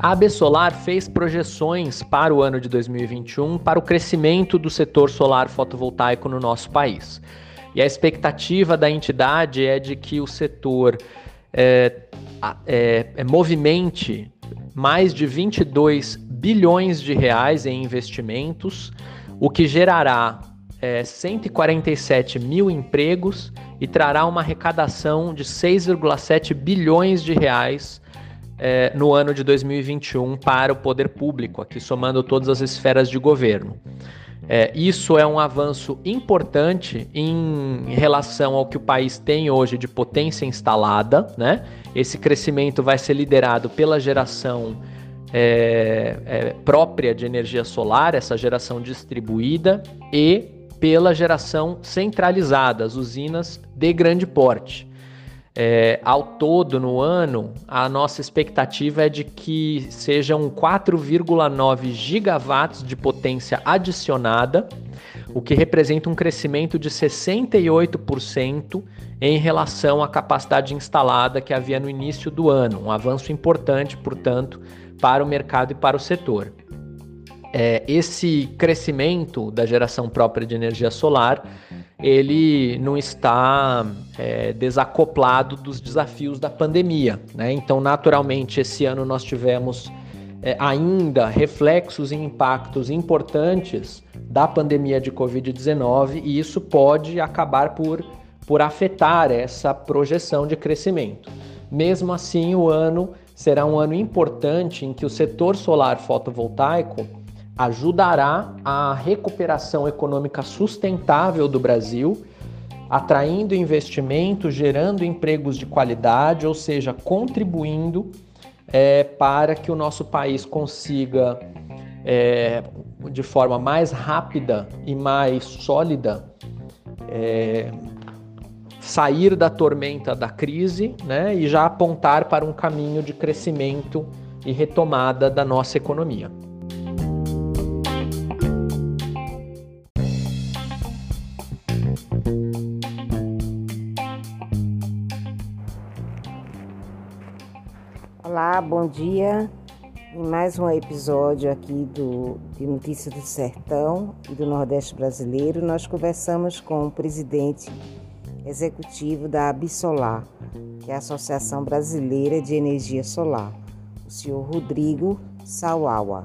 A AB Solar fez projeções para o ano de 2021 para o crescimento do setor solar fotovoltaico no nosso país. E a expectativa da entidade é de que o setor é, é, é, movimente mais de 22 bilhões de reais em investimentos, o que gerará é, 147 mil empregos e trará uma arrecadação de 6,7 bilhões de reais é, no ano de 2021 para o poder público, aqui somando todas as esferas de governo. É, isso é um avanço importante em relação ao que o país tem hoje de potência instalada. Né? Esse crescimento vai ser liderado pela geração é, é, própria de energia solar, essa geração distribuída, e pela geração centralizada, as usinas de grande porte. É, ao todo, no ano, a nossa expectativa é de que sejam 4,9 gigawatts de potência adicionada, o que representa um crescimento de 68% em relação à capacidade instalada que havia no início do ano. Um avanço importante, portanto, para o mercado e para o setor. É, esse crescimento da geração própria de energia solar ele não está é, desacoplado dos desafios da pandemia. Né? Então, naturalmente, esse ano nós tivemos é, ainda reflexos e impactos importantes da pandemia de Covid-19 e isso pode acabar por, por afetar essa projeção de crescimento. Mesmo assim, o ano será um ano importante em que o setor solar fotovoltaico ajudará a recuperação econômica sustentável do Brasil, atraindo investimento, gerando empregos de qualidade, ou seja, contribuindo é, para que o nosso país consiga, é, de forma mais rápida e mais sólida, é, sair da tormenta da crise né, e já apontar para um caminho de crescimento e retomada da nossa economia. Olá, bom dia. Em mais um episódio aqui do, de Notícias do Sertão e do Nordeste Brasileiro, nós conversamos com o presidente executivo da Absolar, que é a Associação Brasileira de Energia Solar, o senhor Rodrigo Sauawa.